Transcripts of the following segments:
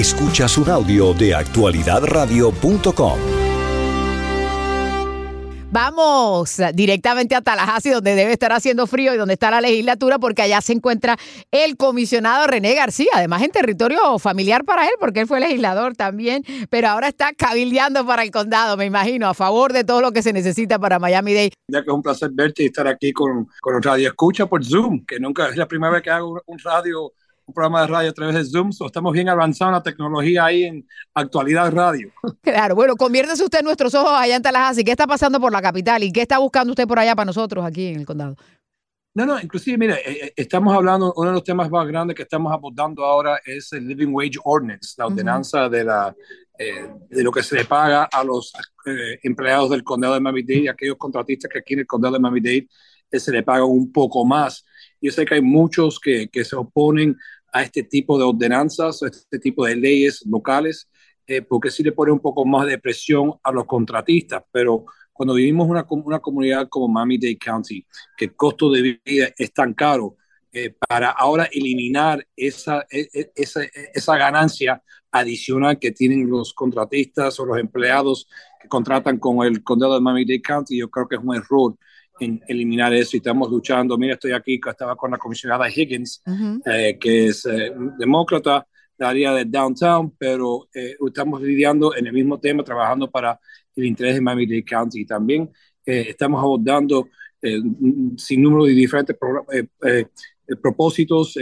Escuchas un audio de actualidadradio.com. Vamos directamente a Tallahassee, donde debe estar haciendo frío y donde está la legislatura, porque allá se encuentra el comisionado René García, además en territorio familiar para él, porque él fue legislador también, pero ahora está cabildeando para el condado, me imagino, a favor de todo lo que se necesita para Miami-Dade. Ya que es un placer verte y estar aquí con, con Radio Escucha por Zoom, que nunca es la primera vez que hago un radio un programa de radio a través de Zoom. estamos bien avanzados en la tecnología ahí en Actualidad Radio. Claro, bueno, conviértese usted en nuestros ojos allá en Tallahassee. ¿Qué está pasando por la capital y qué está buscando usted por allá para nosotros aquí en el condado? No, no, inclusive, mire, eh, eh, estamos hablando, uno de los temas más grandes que estamos abordando ahora es el Living Wage Ordinance, la ordenanza de, la, eh, de lo que se le paga a los empleados del condado de Miami-Dade y aquellos contratistas que aquí en el condado de Miami-Dade se le paga un poco más. Yo sé que hay muchos que, que se oponen a este tipo de ordenanzas, a este tipo de leyes locales, eh, porque sí le pone un poco más de presión a los contratistas, pero cuando vivimos una, una comunidad como Miami-Dade County, que el costo de vida es tan caro, eh, para ahora eliminar esa, e, e, esa, esa ganancia adicional que tienen los contratistas o los empleados que contratan con el condado de Miami-Dade County, yo creo que es un error en eliminar eso y estamos luchando. Mira, estoy aquí, estaba con la comisionada Higgins, eh, que es eh, demócrata de área de downtown, pero eh, estamos lidiando en el mismo tema, trabajando para el interés de Miami-Dade County. Y también estamos abordando sin número de diferentes propósitos,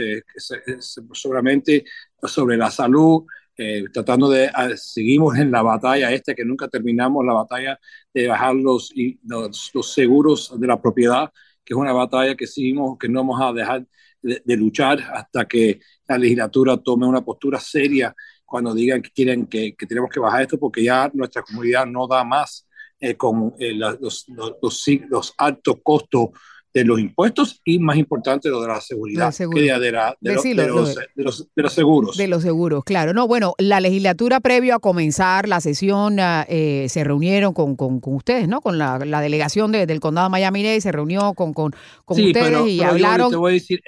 seguramente sobre la salud, eh, tratando de, ah, seguimos en la batalla esta que nunca terminamos, la batalla de bajar los, los, seguros de la propiedad, que es una batalla que seguimos, que no vamos a dejar de, luchar hasta que la legislatura tome una postura seria cuando digan que quieren que, que tenemos que bajar esto, porque ya nuestra comunidad no da más eh, con eh, los, los, los, los altos costos de los impuestos y más importante lo de la seguridad, de, los, seguros. De los seguros, claro. No, bueno, la legislatura previo a comenzar la sesión ah, eh, se reunieron con, con, ustedes, ¿no? Con la, delegación del condado de Miami-Dade, se reunió con, con, ustedes y hablaron. te voy a decir,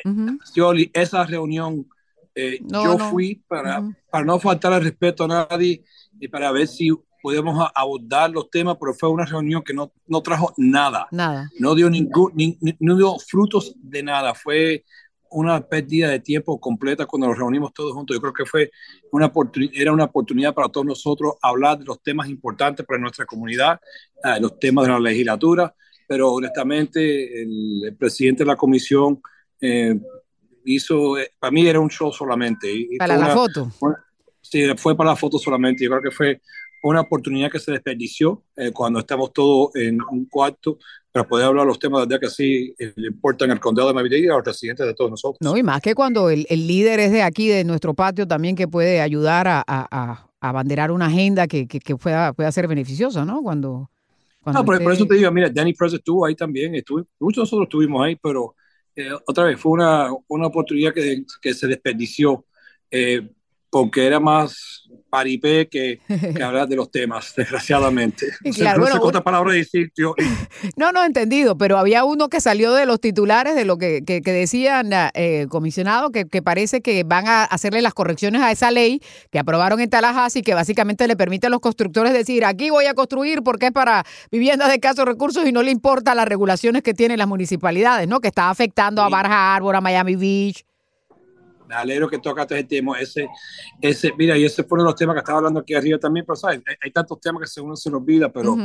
esa reunión eh, yo fui para, para no faltar al respeto a nadie y para ver si podemos abordar los temas, pero fue una reunión que no, no trajo nada. Nada. No dio, ningún, no dio frutos de nada. Fue una pérdida de tiempo completa cuando nos reunimos todos juntos. Yo creo que fue una era una oportunidad para todos nosotros hablar de los temas importantes para nuestra comunidad, eh, los temas de la legislatura, pero honestamente el, presidente de la comisión eh, hizo, eh, para mí era un show solamente. para la foto. sí, fue para la foto solamente. Yo creo que fue una oportunidad que se desperdició eh, cuando estamos todos en un cuarto para poder hablar los temas de que sí eh, le importan al condado de Miami-Dade y a los residentes de todos nosotros. No, y más que cuando el, el, líder es de aquí, de nuestro patio, también que puede ayudar a, a, a abanderar una agenda que, que, que, pueda, pueda ser beneficiosa, ¿no? Cuando, no, por, eso te digo, mira, Danny Press estuvo ahí también, estuvo, muchos de nosotros estuvimos ahí, pero eh, otra vez fue una, una oportunidad que, que se desperdició porque era más paripé que, que hablar de los temas, desgraciadamente. Claro, no bueno, palabra decir, No, no, entendido, pero había uno que salió de los titulares de lo que, que, decían, eh, comisionado, que, que, parece que van a hacerle las correcciones a esa ley que aprobaron en Tallahassee, que básicamente le permite a los constructores decir, aquí voy a construir porque es para viviendas de escasos recursos y no le importa las regulaciones que tienen las municipalidades, ¿no? Que está afectando a Bar Harbor, a Miami Beach me alegro que tocaste ese tema. Ese, ese, mira, y ese fue uno de los temas que estaba hablando aquí arriba también, pero sabes, hay, tantos temas que según se nos olvida, pero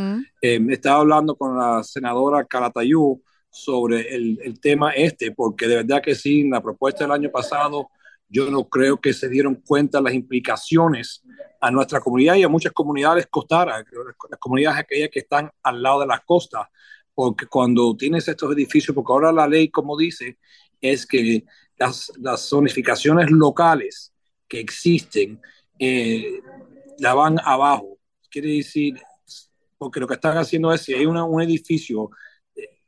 eh, me estaba hablando con la senadora Calatayú sobre el, el, tema este, porque de verdad que sí, en la propuesta del año pasado, yo no creo que se dieron cuenta las implicaciones a nuestra comunidad y a muchas comunidades costeras, las comunidades aquellas que están al lado de las costas, porque cuando tienes estos edificios, porque ahora la ley, como dice, es que las, las zonificaciones locales que existen eh, la van abajo. Quiere decir, porque lo que están haciendo es, si hay un edificio, eh,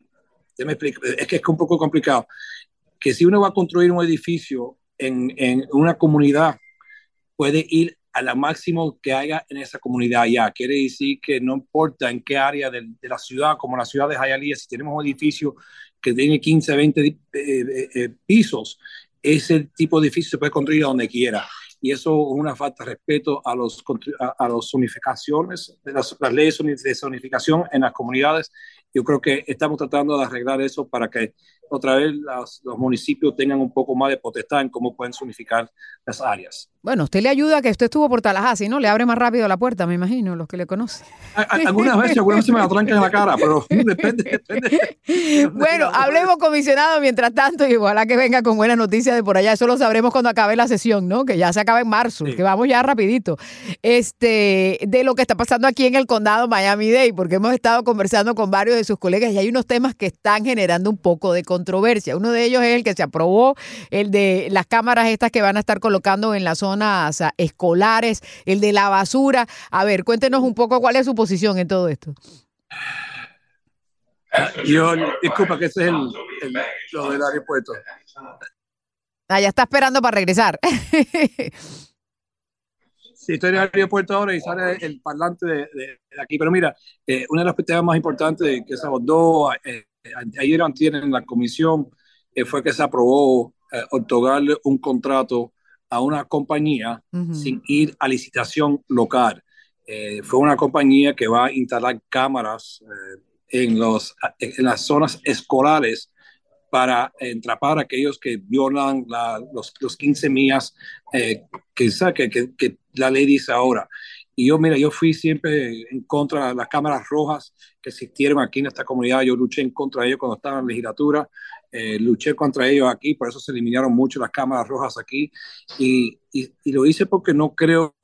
es que es un poco complicado, que si uno va a construir un edificio en, en una comunidad, puede ir a la máximo que haya en esa comunidad ya. Quiere decir que no importa en qué área de, de la ciudad, como la ciudad de Hialeah, si tenemos un edificio que tiene 15, 20 eh, eh, eh, pisos, ese tipo de edificio se puede construir donde quiera. y eso es una falta de respeto a los a, los unificaciones, de las, las leyes de unificación en las comunidades. Yo creo que estamos tratando de arreglar eso para que otra vez los municipios tengan un poco más de potestad en cómo pueden unificar las áreas. Bueno, usted le ayuda que usted estuvo por Tallahassee, ¿no? Le abre más rápido la puerta, me imagino, los que le conocen. Algunas veces, algunas veces me la trancan en la cara, pero depende, depende. Bueno, hablemos, comisionado, mientras tanto, y ojalá que venga con buenas noticias de por allá. Eso lo sabremos cuando acabe la sesión, ¿no? Que ya se acaba en marzo, que vamos ya rapidito. Este, de lo que está pasando aquí en el condado Miami-Dade, porque hemos estado conversando con varios de sus colegas y hay unos temas que están generando un poco de controversia. Uno de ellos es el que se aprobó, el de las cámaras estas que van a estar colocando en las zonas escolares, el de la basura. A ver, cuéntenos un poco cuál es su posición en todo esto. Yo, disculpa, que ese es el, lo del aeropuerto. Ah, ya está esperando para regresar. Sí, estoy en el aeropuerto ahora y sale el parlante de, aquí. Pero mira, eh, una de las temas más importantes que se abordó eh, ayer en la comisión eh, fue que se aprobó eh, otorgarle un contrato a una compañía sin ir a licitación local. Eh, fue una compañía que va a instalar cámaras en, los, en las zonas escolares para entrapar a aquellos que violan los, los 15 millas que, que, que, la ley dice ahora. Y yo, mira, yo fui siempre en contra de las cámaras rojas que existieron aquí en esta comunidad. Yo luché en contra de ellos cuando estaba en la legislatura. Eh, luché contra ellos aquí, por eso se eliminaron mucho las cámaras rojas aquí. Y, y, lo hice porque no creo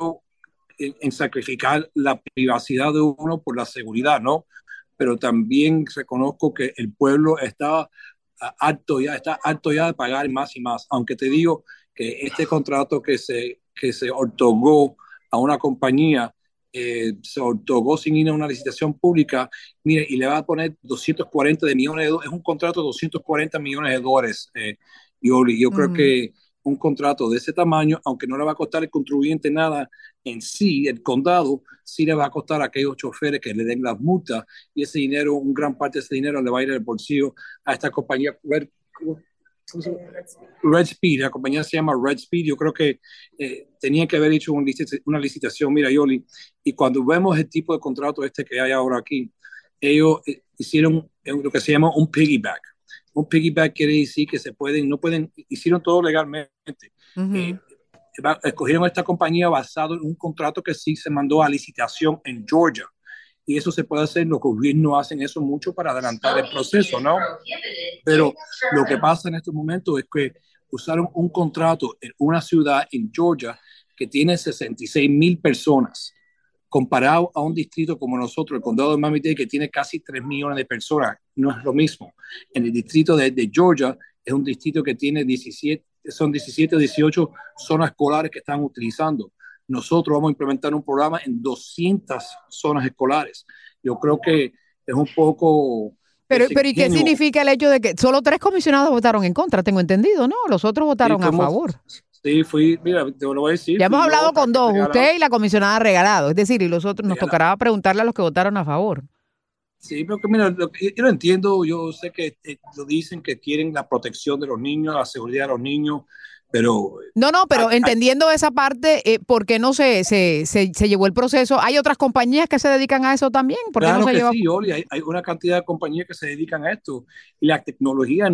en, sacrificar la privacidad de uno por la seguridad, ¿no? Pero también reconozco que el pueblo está alto ya, está alto ya de pagar más y más. Aunque te digo que este contrato que se, que se otorgó a una compañía, eh, se otorgó sin ir a una licitación pública, mire, y le va a poner 240 de millones de dólares, es un contrato de 240 millones de dólares, eh, yo, yo creo que un contrato de ese tamaño, aunque no le va a costar al contribuyente nada en sí, el condado, sí le va a costar a aquellos choferes que le den las multas y ese dinero, un gran parte de ese dinero le va a ir al bolsillo a esta compañía Red Speed, la compañía se llama Red Speed, yo creo que eh, tenía que haber hecho una licitación, mira Yoli, y cuando vemos el tipo de contrato este que hay ahora aquí, ellos eh, hicieron lo que se llama un piggyback. Un piggyback quiere decir que se pueden, no pueden, hicieron todo legalmente. Eh, escogieron esta compañía basado en un contrato que sí se mandó a licitación en Georgia y eso se puede hacer, los gobiernos hacen eso mucho para adelantar el proceso, ¿no? Pero lo que pasa en estos momentos es que usaron un contrato en una ciudad en Georgia que tiene 66 mil personas, comparado a un distrito como nosotros, el condado de Miami-Dade, que tiene casi 3 millones de personas, no es lo mismo. En el distrito de, de Georgia es un distrito que tiene 17, son 17 o 18 zonas escolares que están utilizando nosotros vamos a implementar un programa en 200 zonas escolares. Yo creo que es un poco... Pero, pero ¿y qué significa el hecho de que solo tres comisionados votaron en contra? Tengo entendido, ¿no? Los otros votaron a favor. Sí, fui, mira, te lo voy a decir. Ya hemos hablado con dos, usted y la comisionada regalado. Es decir, y los otros, nos tocará preguntarle a los que votaron a favor. Sí, pero que mira, yo lo entiendo, yo sé que eh, lo dicen que quieren la protección de los niños, la seguridad de los niños, pero... No, no, pero entendiendo esa parte, eh, ¿por qué no se, se, se, llevó el proceso? ¿Hay otras compañías que se dedican a eso también? claro no se que sí, Oli, hay, una cantidad de compañías que se dedican a esto. Y la tecnología,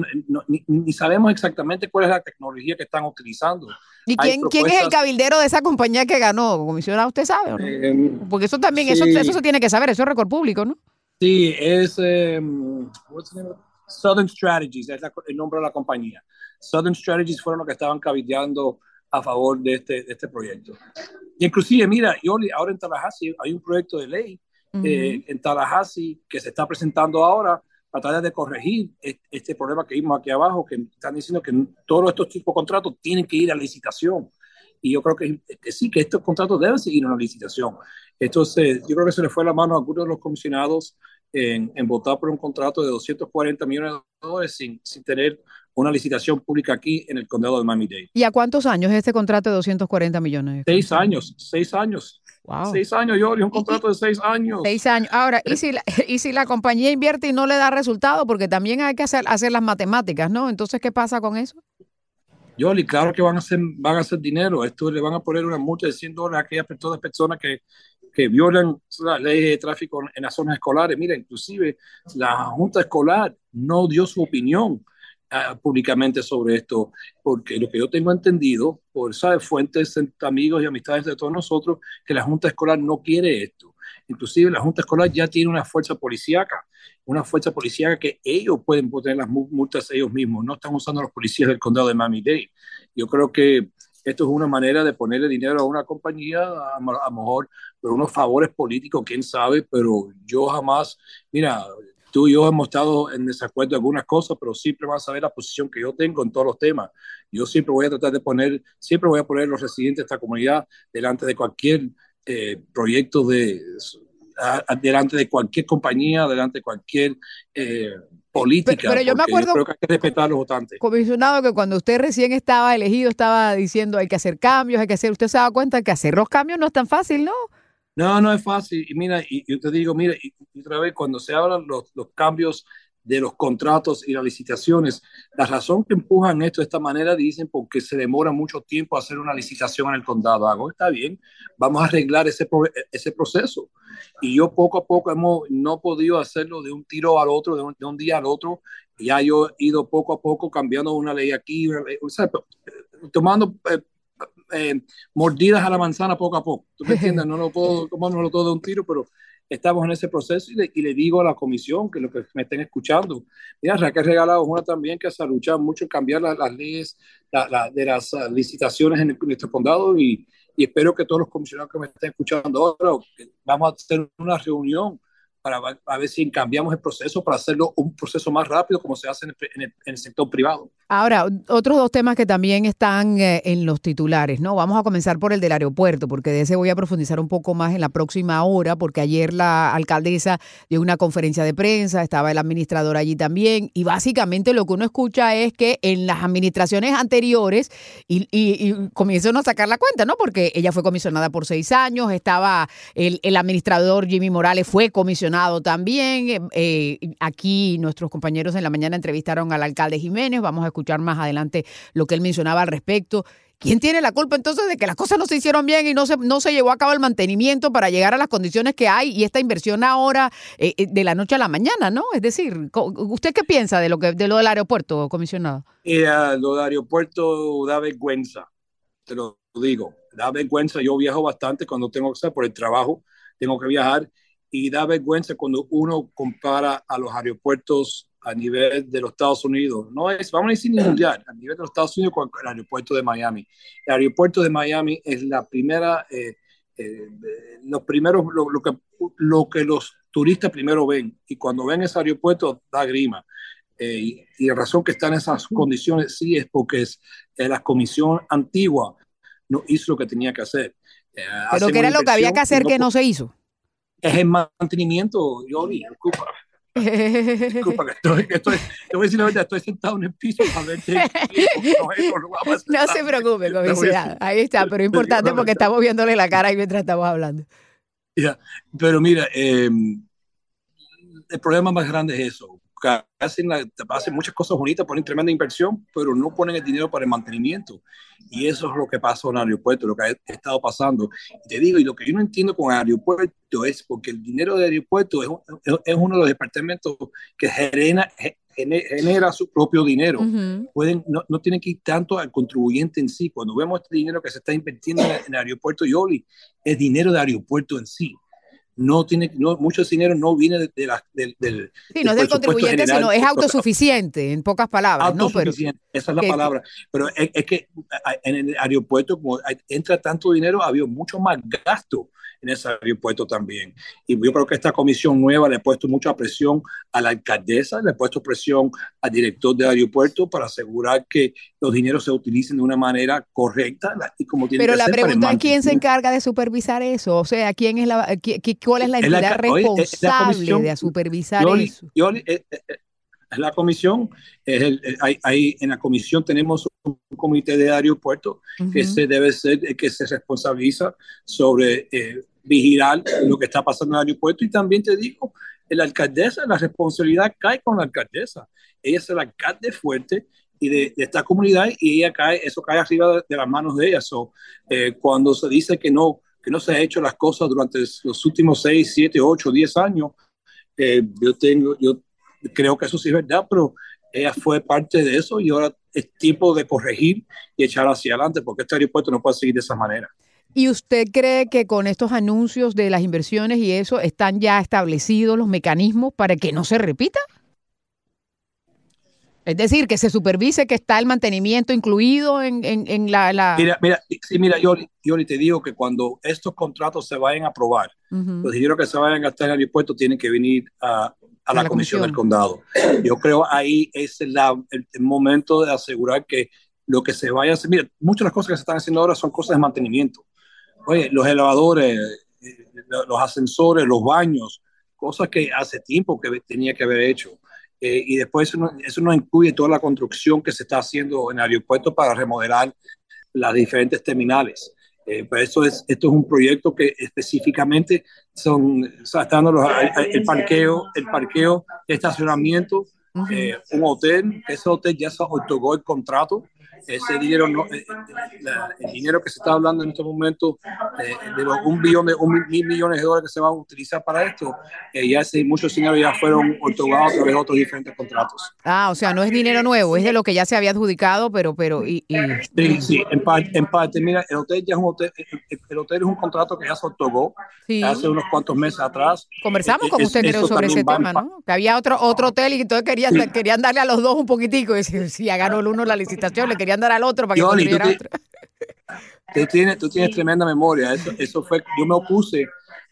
ni, sabemos exactamente cuál es la tecnología que están utilizando. ¿Y quién, quién es el cabildero de esa compañía que ganó? ¿Comisionado usted sabe o no? Eh, Porque eso también, eso, eso se tiene que saber, eso es récord público, ¿no? Sí, es um, Southern Strategies, es el nombre de la compañía. Southern Strategies fueron los que estaban cabildeando a favor de este, de este proyecto. Y inclusive, mira, Yoli, ahora en Tallahassee hay un proyecto de ley eh, en Tallahassee que se está presentando ahora para tratar de corregir este problema que vimos aquí abajo, que están diciendo que todos estos tipos de contratos tienen que ir a licitación. Y yo creo que, que sí, que estos contratos deben seguir una licitación. Entonces, yo creo que se le fue la mano a algunos de los comisionados en, en, votar por un contrato de 240 millones de dólares sin, sin tener una licitación pública aquí en el condado de Miami-Dade. ¿Y a cuántos años es este contrato de 240 millones? Seis años, seis años. Wow. Seis años, yo, un contrato de seis años. Seis años. Ahora, ¿y si, la, ¿y si la compañía invierte y no le da resultado? Porque también hay que hacer, hacer las matemáticas, ¿no? Entonces, ¿qué pasa con eso? Yoli, claro que van a hacer, van a hacer dinero. Esto le van a poner una multa de 100 dólares a aquellas todas las personas que, que violan las leyes de tráfico en las zonas escolares. Mira, inclusive la Junta Escolar no dio su opinión uh, públicamente sobre esto, porque lo que yo tengo entendido, por ¿sabe? fuentes, amigos y amistades de todos nosotros, que la Junta Escolar no quiere esto. Inclusive la Junta Escolar ya tiene una fuerza policíaca, una fuerza policíaca que ellos pueden poner las multas ellos mismos, no están usando los policías del condado de Miami-Dade. Yo creo que esto es una manera de ponerle dinero a una compañía, a, lo mejor por unos favores políticos, quién sabe, pero yo jamás, mira, tú y yo hemos estado en desacuerdo en algunas cosas, pero siempre vas a ver la posición que yo tengo en todos los temas. Yo siempre voy a tratar de poner, siempre voy a poner los residentes de esta comunidad delante de cualquier eh, proyecto de, a, delante de cualquier compañía, delante de cualquier eh, política. Pero, pero yo me acuerdo, yo creo que hay que respetar a los votantes. Comisionado, que cuando usted recién estaba elegido estaba diciendo hay que hacer cambios, hay que hacer, usted se da cuenta que hacer los cambios no es tan fácil, ¿no? No, no es fácil. Y mira, y, yo te digo, mira, y, y otra vez, cuando se hablan los, los cambios de los contratos y las licitaciones. La razón que empujan esto de esta manera dicen porque se demora mucho tiempo hacer una licitación en el condado. Hago, está bien, vamos a arreglar ese, ese proceso. Y yo poco a poco hemos no podido hacerlo de un tiro al otro, de un, de un día al otro. Ya yo he ido poco a poco cambiando una ley aquí, una ley, o sea, tomando eh, eh, mordidas a la manzana poco a poco. ¿Tú me entiendes? No lo puedo tomárnoslo todo de un tiro, pero estamos en ese proceso y le, y le, digo a la comisión, que lo que me estén escuchando, mira, Raquel Regalado es una también que se ha luchado mucho en cambiar la, las leyes la, la, de las uh, licitaciones en, el, en nuestro condado y, y, espero que todos los comisionados que me estén escuchando ahora, vamos a hacer una reunión para a ver si cambiamos el proceso para hacerlo un proceso más rápido como se hace en el, en el, en el sector privado. Ahora, otros dos temas que también están eh, en los titulares, ¿no? Vamos a comenzar por el del aeropuerto, porque de ese voy a profundizar un poco más en la próxima hora, porque ayer la alcaldesa dio una conferencia de prensa, estaba el administrador allí también, y básicamente lo que uno escucha es que en las administraciones anteriores, y, y, y a sacar la cuenta, ¿no? Porque ella fue comisionada por seis años, estaba el, el administrador Jimmy Morales fue comisionado también. Eh, aquí nuestros compañeros en la mañana entrevistaron al alcalde Jiménez. Vamos a escuchar más adelante lo que él mencionaba al respecto. ¿Quién tiene la culpa entonces de que las cosas no se hicieron bien y no se, no se llevó a cabo el mantenimiento para llegar a las condiciones que hay y esta inversión ahora eh, de la noche a la mañana, ¿no? Es decir, ¿usted qué piensa de lo, que, de lo del aeropuerto, comisionado? Eh, lo del aeropuerto da vergüenza, te lo digo, da vergüenza. Yo viajo bastante cuando tengo que estar por el trabajo, tengo que viajar y da vergüenza cuando uno compara a los aeropuertos a nivel de los Estados Unidos. No es, vamos a decir mundial, a nivel de los Estados Unidos con el aeropuerto de Miami. El aeropuerto de Miami es la primera, eh, eh, los primeros, lo, lo, que, lo que los turistas primero ven y cuando ven ese aeropuerto da grima. Eh, y, y, la razón que está en esas condiciones sí es porque es, eh, la comisión antigua no hizo lo que tenía que hacer. Eh, Pero que era lo que había que hacer no, que no se hizo es el mantenimiento, Yoli, disculpa. Disculpa, que estoy, que estoy, te voy a decir la verdad, estoy sentado en el piso para verte. No, se preocupe, comisionado. Ahí está, pero importante porque estamos viéndole la cara y mientras estamos hablando. Yeah. Pero mira, eh, el problema más grande es eso hacen, la, hacen muchas cosas bonitas, ponen tremenda inversión, pero no ponen el dinero para el mantenimiento. Y eso es lo que pasa en el aeropuerto, lo que ha estado pasando. Y te digo, y lo que yo no entiendo con el aeropuerto es porque el dinero del aeropuerto es, es uno de los departamentos que genera, genera su propio dinero. Uh -huh. Pueden, no, no, tienen que ir tanto al contribuyente en sí. Cuando vemos este dinero que se está invirtiendo en, en el aeropuerto Yoli, es dinero del aeropuerto en sí no tiene, no, mucho dinero no viene de, de la, del, del, Sí, no es del contribuyente, general, sino es autosuficiente, en pocas palabras. Autosuficiente, ¿no? Pero, esa es la que, palabra. Pero es, es, que en el aeropuerto, como entra tanto dinero, ha habido mucho más gasto en ese aeropuerto también. Y yo creo que esta comisión nueva le ha puesto mucha presión a la alcaldesa, le ha puesto presión al director del aeropuerto para asegurar que los dineros se utilicen de una manera correcta y como tiene Pero que la ser pregunta es quién se encarga de supervisar eso, o sea, quién es la, cuál es la entidad la, responsable de supervisar yo, eso. Yo, eh, eh, la comisión, es el, hay, hay, en la comisión tenemos un comité de aeropuerto uh -huh. que se debe ser, que se responsabiliza sobre eh, vigilar lo que está pasando en el aeropuerto y también te digo, la alcaldesa, la responsabilidad cae con la alcaldesa. Ella es la alcalde fuerte y de, esta comunidad y ella cae, eso cae arriba de, las manos de ella. So, eh, cuando se dice que no, que no se han hecho las cosas durante los últimos 6, 7, 8, 10 años, eh, yo, tengo, yo creo que eso sí es verdad, pero ella fue parte de eso y ahora es tiempo de corregir y echar hacia adelante porque este aeropuerto no puede seguir de esa manera. ¿Y usted cree que con estos anuncios de las inversiones y eso están ya establecidos los mecanismos para que no se repita? Es decir, que se supervise que está el mantenimiento incluido en, en, la, Mira, mira, sí, mira, yo, yo te digo que cuando estos contratos se vayan a aprobar, los dineros que se vayan a gastar en el aeropuerto tienen que venir a, a, la, comisión, del condado. Yo creo ahí es el, el, momento de asegurar que lo que se vaya a hacer, mira, muchas de las cosas que se están haciendo ahora son cosas de mantenimiento. Oye, los elevadores, eh, los ascensores, los baños, cosas que hace tiempo que tenía que haber hecho. Eh, y después eso no, eso no, incluye toda la construcción que se está haciendo en el aeropuerto para remodelar las diferentes terminales. Eh, pues eso es, esto es un proyecto que específicamente son, o los, el, parqueo, el parqueo, estacionamiento, eh, un hotel, ese hotel ya se otorgó el contrato ese dinero, no, eh, eh, el dinero que se está hablando en este momento, eh, de los un billón de un mil millones de dólares que se van a utilizar para esto, ya ese, muchos dinero ya fueron otorgados a través de otros diferentes contratos. Ah, o sea, no es dinero nuevo, es de lo que ya se había adjudicado, pero, pero, y, Sí, sí, en parte, en parte, mira, el hotel ya es un hotel, el, hotel es un contrato que ya se otorgó hace unos cuantos meses atrás. Conversamos con usted, creo, sobre ese tema, ¿no? Que había otro, otro hotel y entonces querían, querían darle a los dos un poquitico, y si, si ya ganó el uno la licitación, le querían dar al otro para que construyera otro. Tú tienes, tú tienes tremenda memoria. Eso, eso fue, yo me opuse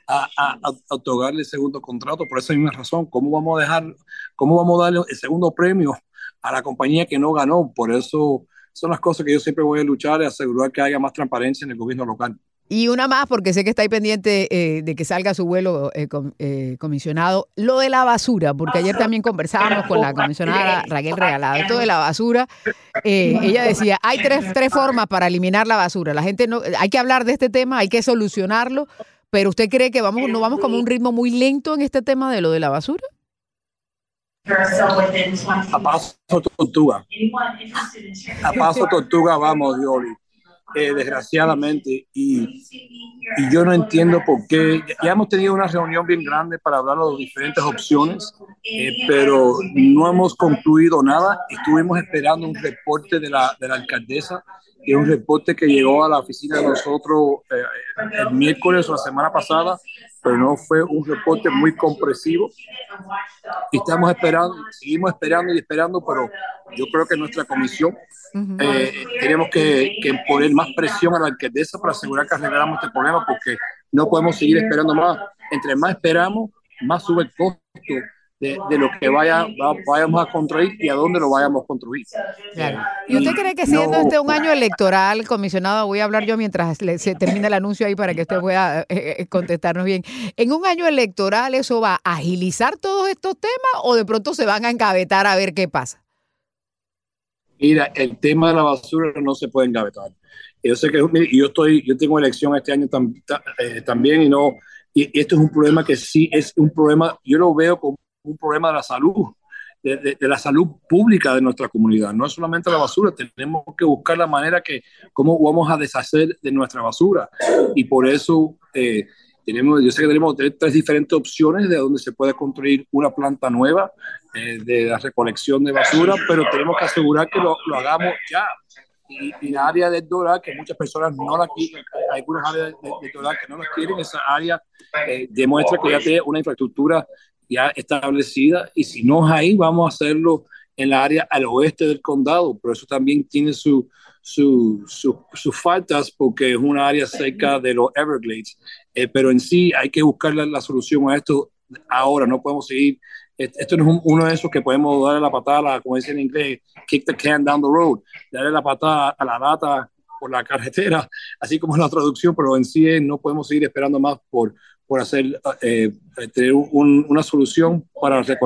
a, a, otorgarle el segundo contrato por esa misma razón. ¿Cómo vamos a dejar, cómo vamos a darle el segundo premio a la compañía que no ganó? Por eso son las cosas que yo siempre voy a luchar y asegurar que haya más transparencia en el gobierno local. Y una más, porque sé que está ahí pendiente eh, de que salga su vuelo eh, eh, comisionado, lo de la basura, porque ayer también conversábamos con la comisionada Raquel Regalado, esto de la basura, ella decía, hay tres, tres formas para eliminar la basura, la gente no, hay que hablar de este tema, hay que solucionarlo, pero ¿usted cree que vamos, no vamos como un ritmo muy lento en este tema de lo de la basura? A paso tortuga. A paso tortuga vamos, Dioli. Eh, desgraciadamente, y, y, yo no entiendo por qué. Ya hemos tenido una reunión bien grande para hablar de las diferentes opciones, eh, pero no hemos concluido nada. Estuvimos esperando un reporte de la, de la alcaldesa, que es un reporte que llegó a la oficina de nosotros eh, el miércoles o la semana pasada, pero no fue un reporte muy compresivo. Y estamos esperando, seguimos esperando y esperando, pero yo creo que nuestra comisión eh, tenemos que, poner más presión a la alcaldesa para asegurar que arreglamos este problema, porque no podemos seguir esperando más. Entre más esperamos, más sube el costo de, lo que vaya, vayamos a construir y a dónde lo vayamos a construir. ¿Y usted cree que siendo este un año electoral, comisionado, voy a hablar yo mientras se termina el anuncio ahí para que usted pueda eh, eh, contestarnos bien, en un año electoral eso va a agilizar todos estos temas o de pronto se van a engavetar a ver qué pasa? Mira, el tema de la basura no se puede engavetar. Yo sé que yo estoy, yo tengo elección este año eh, también y no, y esto es un problema que sí es un problema, yo lo veo como un problema de la salud, de, la salud pública de nuestra comunidad. No es solamente la basura, tenemos que buscar la manera que, cómo vamos a deshacer de nuestra basura. Y por eso eh, tenemos, yo sé que tenemos tres, diferentes opciones de donde se puede construir una planta nueva eh, de la recolección de basura, pero tenemos que asegurar que lo, hagamos ya. Y, la área de Doral, que muchas personas no la quieren, hay algunas áreas de, de Doral que no las quieren, esa área eh, demuestra que ya tiene una infraestructura ya establecida y si no es ahí, vamos a hacerlo en la área al oeste del condado, pero eso también tiene sus su, su, faltas porque es una área cerca de los Everglades, eh, pero en sí hay que buscar la, solución a esto ahora, no podemos seguir, esto no es uno de esos que podemos darle la patada, como dicen en inglés, kick the can down the road, darle la patada a la data por la carretera, así como es la traducción, pero en sí no podemos seguir esperando más por, por hacer, eh, tener una solución para la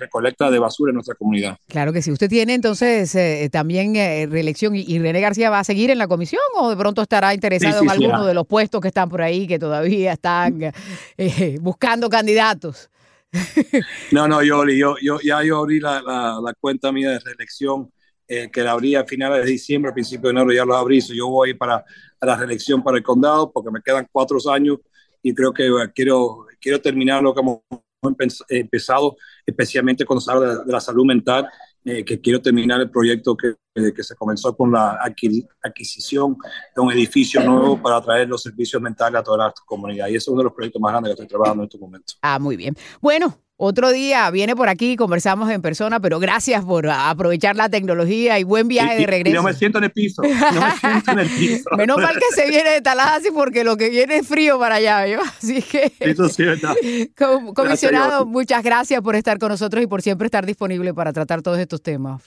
recolecta de basura en nuestra comunidad. Claro que sí. ¿Usted tiene entonces eh, también eh, reelección y, René García va a seguir en la comisión o de pronto estará interesado en alguno de los puestos que están por ahí que todavía están buscando candidatos? no, no, yo, yo, yo ya yo abrí la, la, cuenta mía de reelección eh, que la abrí a finales de diciembre, a principios de enero ya lo abrí. yo voy para la reelección para el condado porque me quedan cuatro años y creo que quiero, quiero terminar lo que hemos empezado, especialmente cuando se habla de, la salud mental, eh, que quiero terminar el proyecto que, que, se comenzó con la adquisición de un edificio nuevo para traer los servicios mentales a toda la comunidad. Y ese es uno de los proyectos más grandes que estoy trabajando en este momento. Ah, muy bien. Bueno, otro día viene por aquí, conversamos en persona, pero gracias por aprovechar la tecnología y buen viaje de regreso. Y no me siento en el piso. No me siento en el piso. Menos mal que se viene de Tallahassee porque lo que viene es frío para allá, ¿yo? Así que. Eso sí, verdad. comisionado, muchas gracias por estar con nosotros y por siempre estar disponible para tratar todos estos temas.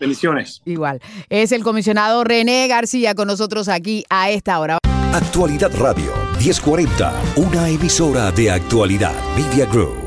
Bendiciones. Igual. Es el comisionado René García con nosotros aquí a esta hora. Actualidad Radio 1040, una emisora de actualidad Media Group.